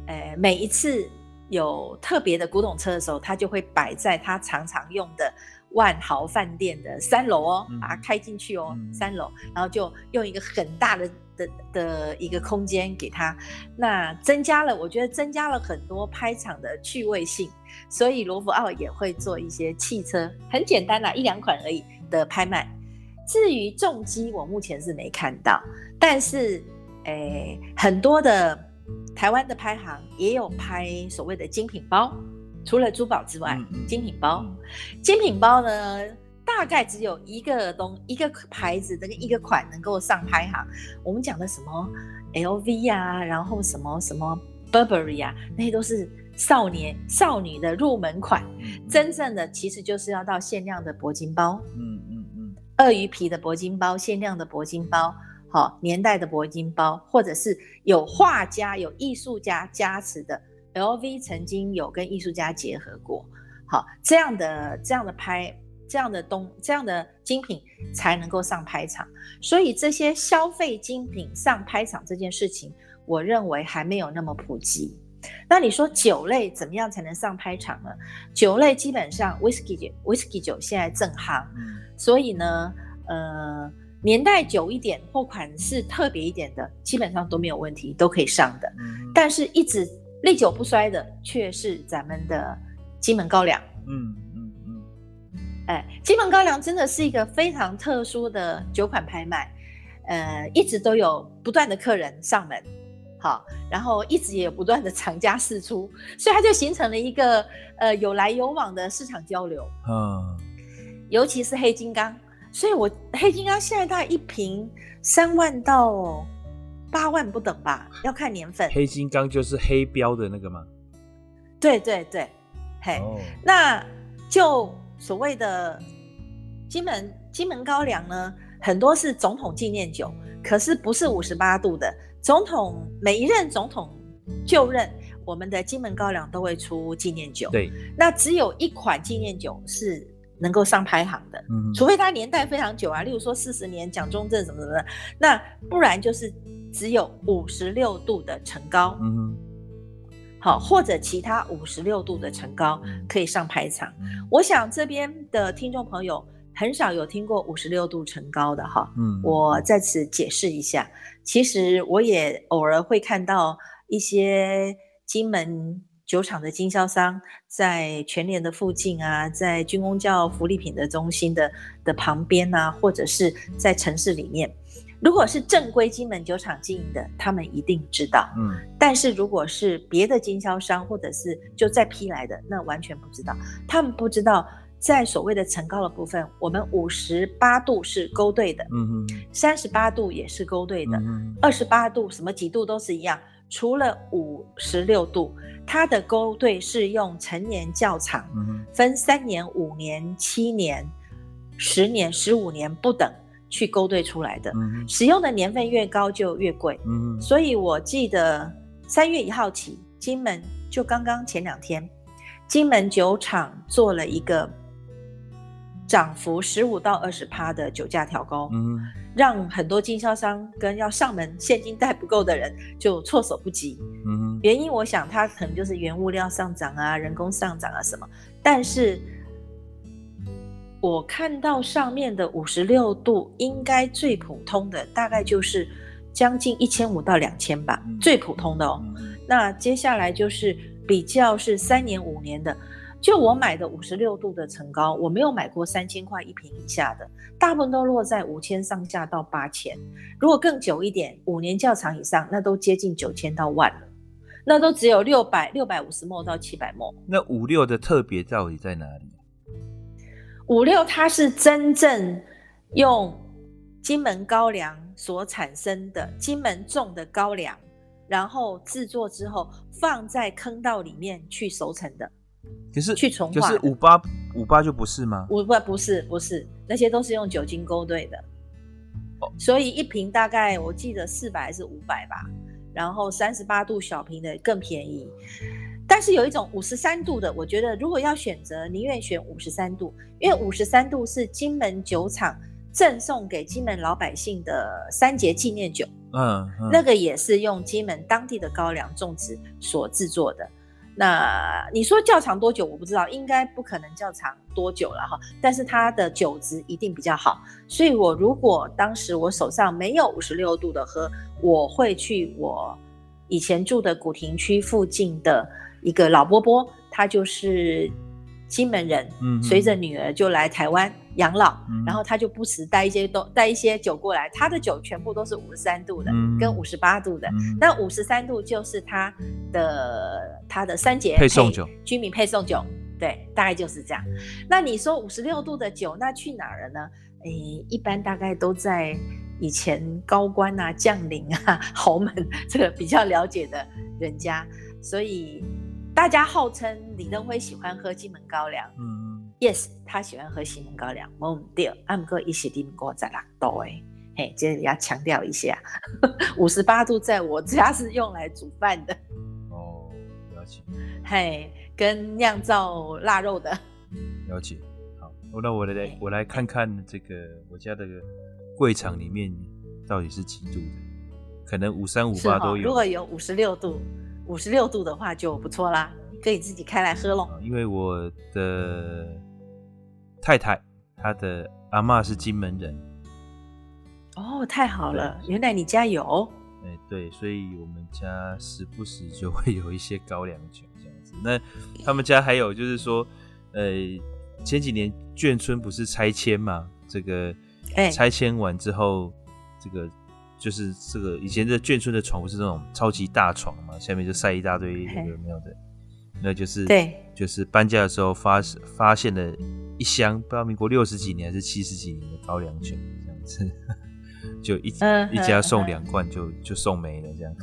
呃，每一次有特别的古董车的时候，他就会摆在他常常用的万豪饭店的三楼哦，把它开进去哦，三楼，然后就用一个很大的。的的一个空间给他，那增加了，我觉得增加了很多拍场的趣味性，所以罗浮奥也会做一些汽车，很简单啦，一两款而已的拍卖。至于重机，我目前是没看到，但是诶、欸，很多的台湾的拍行也有拍所谓的精品包，除了珠宝之外，精品包，精品包呢？大概只有一个东一个牌子的一个款能够上拍行。我们讲的什么 LV 啊，然后什么什么 Burberry 啊，那些都是少年少女的入门款。真正的其实就是要到限量的铂金包，嗯嗯嗯，鳄鱼皮的铂金包，限量的铂金包，好年代的铂金包，或者是有画家有艺术家加持的 LV 曾经有跟艺术家结合过，好这样的这样的拍。这样的东这样的精品才能够上拍场，所以这些消费精品上拍场这件事情，我认为还没有那么普及。那你说酒类怎么样才能上拍场呢？酒类基本上，whisky 酒，whisky 酒现在正夯，所以呢，呃，年代久一点或款式特别一点的，基本上都没有问题，都可以上的。但是一直历久不衰的，却是咱们的金门高粱。嗯。哎，金门高粱真的是一个非常特殊的酒款拍卖，呃，一直都有不断的客人上门，好，然后一直也有不断的厂家释出，所以它就形成了一个呃有来有往的市场交流。嗯，尤其是黑金刚，所以我黑金刚现在大概一瓶三万到八万不等吧，要看年份。黑金刚就是黑标的那个吗？对对对，嘿，哦、那就所谓的金门金门高粱呢，很多是总统纪念酒，可是不是五十八度的。总统每一任总统就任，我们的金门高粱都会出纪念酒。对，那只有一款纪念酒是能够上排行的，嗯、除非它年代非常久啊，例如说四十年蒋中正什么什么的，那不然就是只有五十六度的陈高。好，或者其他五十六度的陈高可以上排场。嗯、我想这边的听众朋友很少有听过五十六度陈高的哈。嗯，我在此解释一下，其实我也偶尔会看到一些金门酒厂的经销商在全联的附近啊，在军工教福利品的中心的的旁边啊，或者是在城市里面。如果是正规金门酒厂经营的，他们一定知道。嗯，但是如果是别的经销商或者是就再批来的，那完全不知道。他们不知道，在所谓的层高的部分，我们五十八度是勾兑的，嗯嗯，三十八度也是勾兑的，二十八度什么几度都是一样，除了五十六度，它的勾兑是用陈年窖厂，嗯，分三年、五年、七年、十年、十五年不等。去勾兑出来的，嗯、使用的年份越高就越贵。嗯，所以我记得三月一号起，金门就刚刚前两天，金门酒厂做了一个涨幅十五到二十趴的酒价调高，嗯，让很多经销商跟要上门现金带不够的人就措手不及。嗯，原因我想它可能就是原物料上涨啊，人工上涨啊什么，但是。我看到上面的五十六度，应该最普通的大概就是将近一千五到两千吧，嗯、最普通的哦。嗯、那接下来就是比较是三年五年的，就我买的五十六度的层高，我没有买过三千块一平以下的，大部分都落在五千上下到八千。如果更久一点，五年较长以上，那都接近九千到万了，那都只有六百六百五十 ml 到七百 ml。那五六的特别到底在哪里？五六，它是真正用金门高粱所产生的金门种的高粱，然后制作之后放在坑道里面去熟成的。可是去重化，可是五八五八就不是吗？五八不是不是，那些都是用酒精勾兑的。哦，所以一瓶大概我记得四百还是五百吧，然后三十八度小瓶的更便宜。但是有一种五十三度的，我觉得如果要选择，宁愿选五十三度，因为五十三度是金门酒厂赠送给金门老百姓的三节纪念酒。嗯，嗯，那个也是用金门当地的高粱种植所制作的。那你说窖藏多久？我不知道，应该不可能窖藏多久了哈。但是它的酒质一定比较好，所以我如果当时我手上没有五十六度的喝，我会去我以前住的古亭区附近的。一个老伯伯，他就是金门人，嗯哼，随着女儿就来台湾养老，嗯、然后他就不时带一些都带一些酒过来，他的酒全部都是五十三度的，嗯、跟五十八度的，那五十三度就是他的他的三节配送酒，居民配送酒，对，大概就是这样。那你说五十六度的酒，那去哪儿了呢？诶，一般大概都在以前高官啊、将领啊、<laughs> 豪门 <laughs> 这个比较了解的人家，所以。大家号称李登辉喜欢喝金门高粱，嗯，yes，他喜欢喝金门高粱，没对，阿姆哥一起订过在哪度哎，嘿，这里要强调一下，<laughs> 五十八度在我家是用来煮饭的，哦，了解，嘿，跟酿造腊肉的，了解，好，那我来来，我来看看这个我家的柜场里面到底是几度的，可能五三五八都有，如果有五十六度。五十六度的话就不错啦，可以自己开来喝喽。因为我的太太，她的阿嬷是金门人。哦，太好了，原来你家有。哎，对，所以我们家时不时就会有一些高粱酒这样子。那他们家还有就是说，呃，前几年眷村不是拆迁嘛？这个拆迁完之后，这个。就是这个以前的眷村的床不是那种超级大床嘛，下面就塞一大堆有没有的，那就是对，就是搬家的时候发发现了一箱，不知道民国六十几年还是七十几年的高粱酒这样子。<laughs> 就一、嗯、一家送两罐就、嗯、就送没了这样。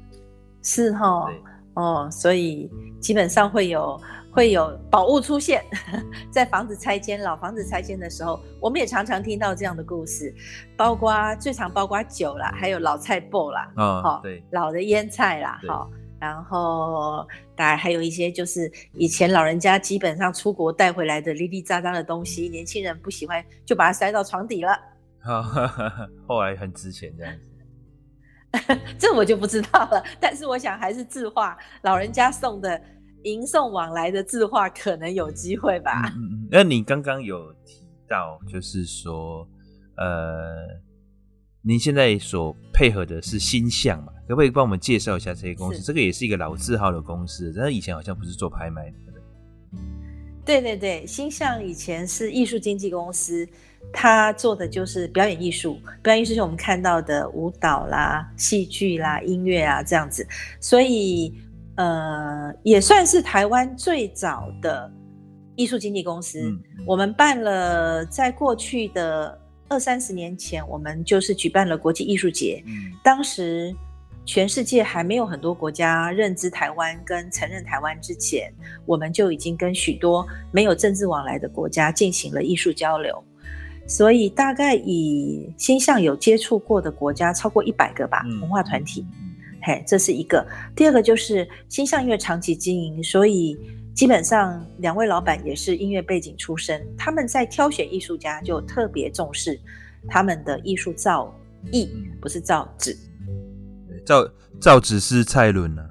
<laughs> 是哈，哦，所以基本上会有会有宝物出现，<laughs> 在房子拆迁、老房子拆迁的时候，我们也常常听到这样的故事，包括最常包括酒啦，还有老菜脯啦，哦，哦对，老的腌菜啦，哈，然后大概还有一些就是以前老人家基本上出国带回来的零零杂杂的东西，年轻人不喜欢就把它塞到床底了，哦、<laughs> 后来很值钱这样子。<laughs> 这我就不知道了，但是我想还是字画，老人家送的迎送往来的字画可能有机会吧。嗯嗯。那你刚刚有提到，就是说，呃，您现在所配合的是星象嘛？可不可以帮我们介绍一下这些公司？这个也是一个老字号的公司，但是以前好像不是做拍卖的。对对对，星象以前是艺术经纪公司。他做的就是表演艺术，表演艺术就是我们看到的舞蹈啦、戏剧啦、音乐啊这样子，所以呃也算是台湾最早的艺术经纪公司。嗯、我们办了，在过去的二三十年前，我们就是举办了国际艺术节。嗯、当时全世界还没有很多国家认知台湾跟承认台湾之前，我们就已经跟许多没有政治往来的国家进行了艺术交流。所以大概以新象有接触过的国家超过一百个吧，嗯、文化团体，嘿，这是一个。第二个就是新象因为长期经营，所以基本上两位老板也是音乐背景出身，他们在挑选艺术家就特别重视他们的艺术造诣，不是造纸。造造纸是蔡伦呢、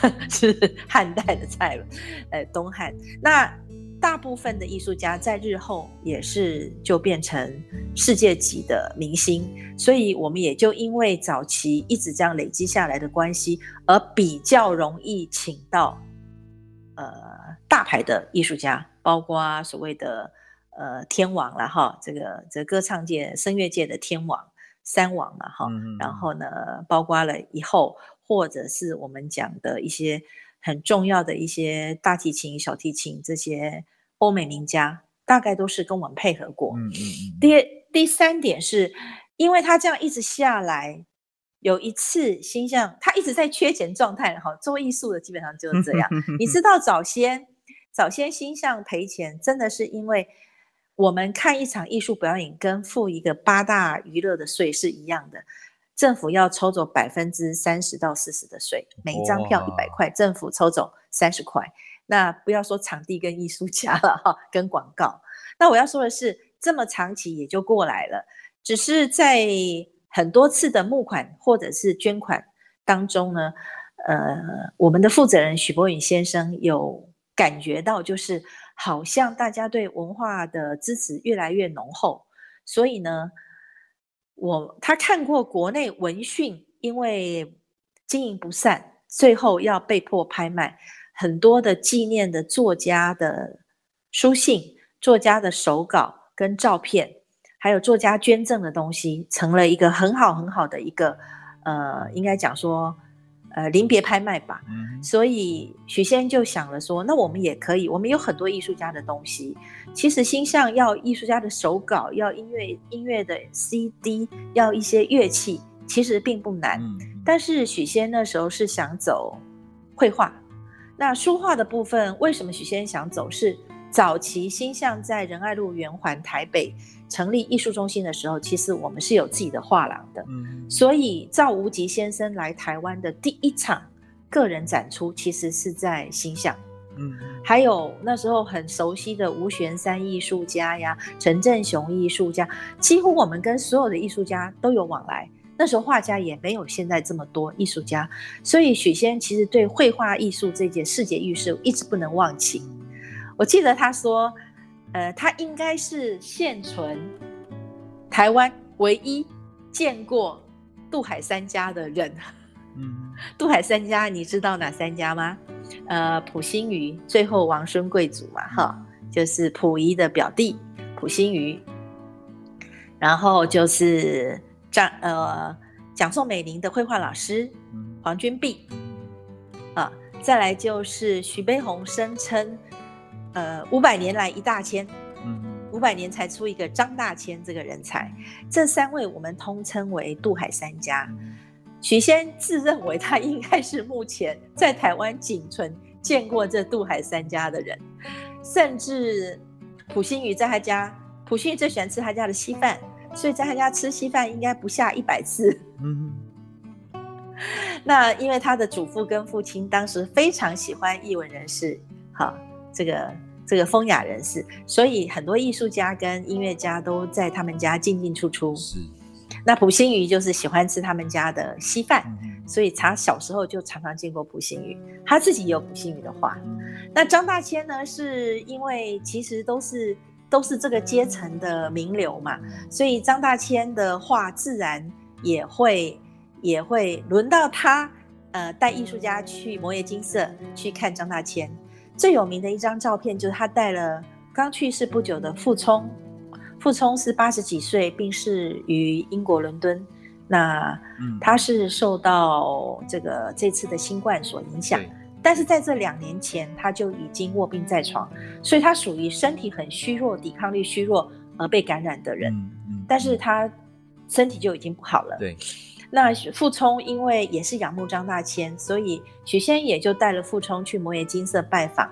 啊，<laughs> 是汉代的蔡伦，呃，东汉那。大部分的艺术家在日后也是就变成世界级的明星，所以我们也就因为早期一直这样累积下来的关系，而比较容易请到呃大牌的艺术家，包括所谓的呃天王了哈，这个这个歌唱界、声乐界的天王三王了哈，然后呢，包括了以后或者是我们讲的一些。很重要的一些大提琴、小提琴这些欧美名家，大概都是跟我们配合过。嗯嗯嗯。第第三点是，因为他这样一直下来，有一次星象他一直在缺钱状态，哈，做艺术的基本上就是这样。<laughs> 你知道早先早先星象赔钱，真的是因为我们看一场艺术表演跟付一个八大娱乐的税是一样的。政府要抽走百分之三十到四十的税，每一张票一百块，政府抽走三十块。那不要说场地跟艺术家了哈，跟广告。那我要说的是，这么长期也就过来了，只是在很多次的募款或者是捐款当中呢，呃，我们的负责人许博允先生有感觉到，就是好像大家对文化的支持越来越浓厚，所以呢。我他看过国内文讯，因为经营不善，最后要被迫拍卖很多的纪念的作家的书信、作家的手稿跟照片，还有作家捐赠的东西，成了一个很好很好的一个呃，应该讲说。呃，临别拍卖吧，嗯、所以许仙就想了说，那我们也可以，我们有很多艺术家的东西。其实星象要艺术家的手稿，要音乐音乐的 CD，要一些乐器，其实并不难。嗯、但是许仙那时候是想走绘画，那书画的部分，为什么许仙想走？是早期星象在仁爱路圆环台北。成立艺术中心的时候，其实我们是有自己的画廊的，嗯，所以赵无极先生来台湾的第一场个人展出，其实是在新象，嗯，还有那时候很熟悉的吴玄山艺术家呀，陈振雄艺术家，几乎我们跟所有的艺术家都有往来。那时候画家也没有现在这么多艺术家，所以许仙其实对绘画艺术这件世界艺术一直不能忘记。我记得他说。呃，他应该是现存台湾唯一见过渡海三家的人。嗯，渡海三家你知道哪三家吗？呃，溥心瑜，最后王孙贵族嘛，哈，就是溥仪的表弟溥心瑜，然后就是张呃蒋宋美龄的绘画老师黄君璧，啊，再来就是徐悲鸿声称。呃，五百年来一大千，五五百年才出一个张大千这个人才。这三位我们通称为渡海三家。许仙自认为他应该是目前在台湾仅存见过这渡海三家的人，甚至普心畬在他家，普心畬最喜欢吃他家的稀饭，所以在他家吃稀饭应该不下一百次。嗯，<laughs> 那因为他的祖父跟父亲当时非常喜欢艺文人士，好，这个。这个风雅人士，所以很多艺术家跟音乐家都在他们家进进出出。是，那溥心畬就是喜欢吃他们家的稀饭，嗯、所以他小时候就常常见过溥心畬，他自己也有溥心畬的画。那张大千呢，是因为其实都是都是这个阶层的名流嘛，所以张大千的画自然也会也会轮到他，呃，带艺术家去摩耶金色去看张大千。最有名的一张照片就是他带了刚去世不久的傅聪，傅聪是八十几岁，病逝于英国伦敦。那他是受到这个这次的新冠所影响，但是在这两年前他就已经卧病在床，所以他属于身体很虚弱、抵抗力虚弱而被感染的人。但是他身体就已经不好了。对。那傅聪因为也是仰慕张大千，所以许仙也就带了傅聪去摩耶金色拜访。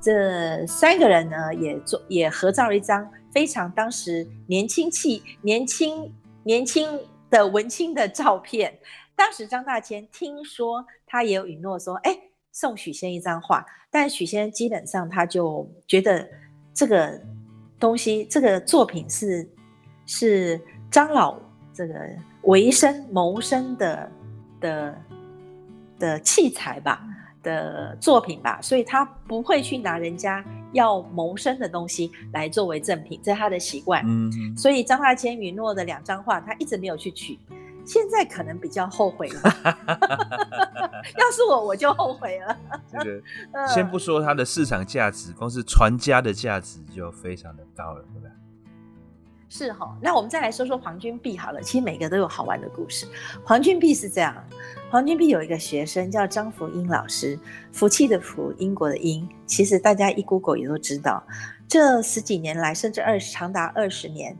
这三个人呢，也做也合照了一张非常当时年轻气、年轻年轻的文青的照片。当时张大千听说他也有允诺说，哎，送许仙一张画，但许仙基本上他就觉得这个东西、这个作品是是张老这个。维生谋生的的的器材吧，的作品吧，所以他不会去拿人家要谋生的东西来作为赠品，这是他的习惯。嗯，所以张大千允诺的两张画，他一直没有去取，现在可能比较后悔了。<laughs> 要是我，我就后悔了。这个先不说它的市场价值，光是传家的价值就非常的高了，对吧？是哈，那我们再来说说黄君璧好了。其实每个都有好玩的故事。黄君璧是这样，黄君璧有一个学生叫张福英老师，福气的福，英国的英。其实大家一 Google 也都知道，这十几年来，甚至二十长达二十年，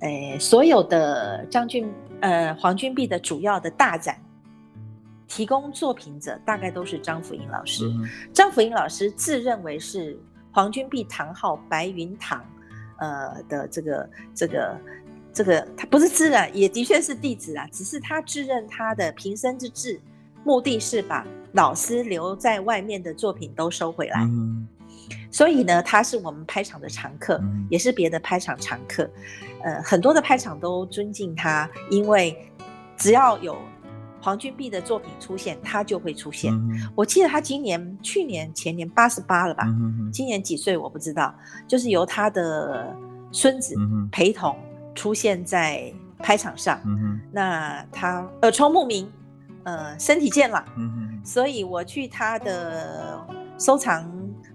诶，所有的张君呃黄君璧的主要的大展，提供作品者大概都是张福英老师。嗯、张福英老师自认为是黄君璧堂号白云堂。呃的这个这个这个，他不是自然，也的确是弟子啊。只是他自认他的平生之志，目的是把老师留在外面的作品都收回来。嗯、所以呢，他是我们拍场的常客，嗯、也是别的拍场常客。呃，很多的拍场都尊敬他，因为只要有。黄君璧的作品出现，他就会出现。嗯、我记得他今年、去年、前年八十八了吧？嗯、今年几岁我不知道。就是由他的孙子陪同出现在拍场上。嗯、那他耳聪目明，呃，身体健朗。所以我去他的收藏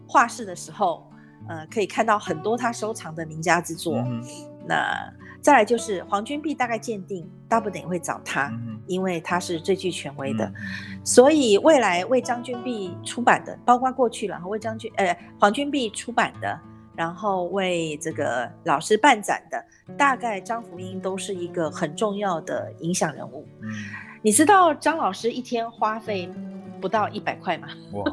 画室的时候，呃，可以看到很多他收藏的名家之作。嗯、那。再来就是黄君璧，大概鉴定大部分也会找他，因为他是最具权威的，所以未来为张君璧出版的，包括过去然后为张君呃黄君璧出版的，然后为这个老师办展的，大概张福英都是一个很重要的影响人物。你知道张老师一天花费不到一百块吗？哇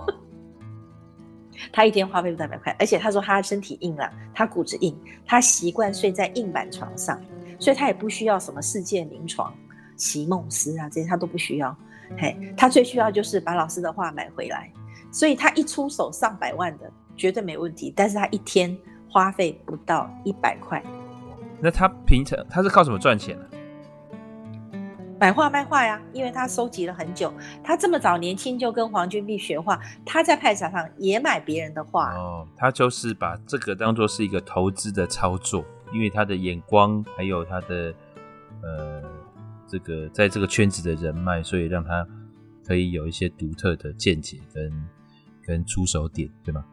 他一天花费不到百块，而且他说他身体硬朗，他骨子硬，他习惯睡在硬板床上，所以他也不需要什么世界名床、席梦思啊这些他都不需要。嘿，他最需要就是把老师的画买回来，所以他一出手上百万的绝对没问题。但是他一天花费不到一百块。那他平常他是靠什么赚钱呢？买画卖画呀，因为他收集了很久。他这么早年轻就跟黄君璧学画，他在派场上也买别人的画。哦，他就是把这个当做是一个投资的操作，因为他的眼光还有他的呃这个在这个圈子的人脉，所以让他可以有一些独特的见解跟跟出手点，对吗？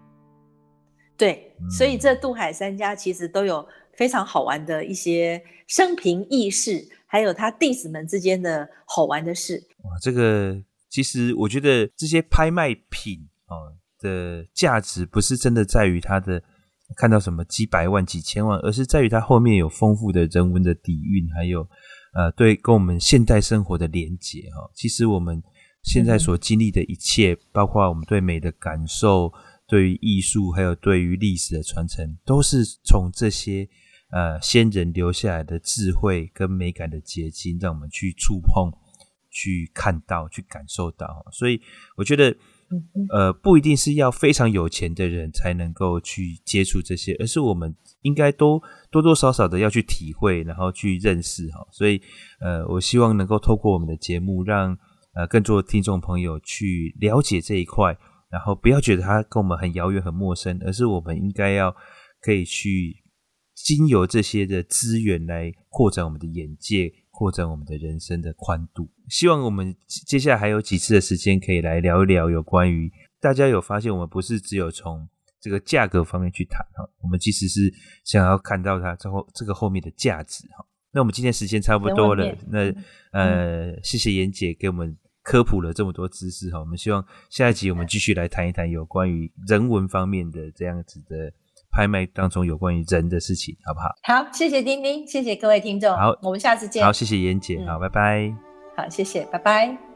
对，所以这杜海三家其实都有非常好玩的一些生平轶事。还有他弟子们之间的好玩的事哇，这个其实我觉得这些拍卖品啊的价值不是真的在于它的看到什么几百万、几千万，而是在于它后面有丰富的人文的底蕴，还有呃，对跟我们现代生活的连结哈。其实我们现在所经历的一切，包括我们对美的感受。对于艺术，还有对于历史的传承，都是从这些呃先人留下来的智慧跟美感的结晶，让我们去触碰、去看到、去感受到。所以我觉得，呃，不一定是要非常有钱的人才能够去接触这些，而是我们应该都多多少少的要去体会，然后去认识哈。所以，呃，我希望能够透过我们的节目，让呃更多的听众朋友去了解这一块。然后不要觉得它跟我们很遥远、很陌生，而是我们应该要可以去经由这些的资源来扩展我们的眼界，扩展我们的人生的宽度。希望我们接下来还有几次的时间可以来聊一聊有关于大家有发现，我们不是只有从这个价格方面去谈哈，我们其实是想要看到它之后这个后面的价值哈。那我们今天时间差不多了，那呃，谢谢妍姐给我们。科普了这么多知识哈，我们希望下一集我们继续来谈一谈有关于人文方面的这样子的拍卖当中有关于人的事情，好不好？好，谢谢丁丁，谢谢各位听众，好，我们下次见。好，谢谢妍姐，嗯、好，拜拜。好，谢谢，拜拜。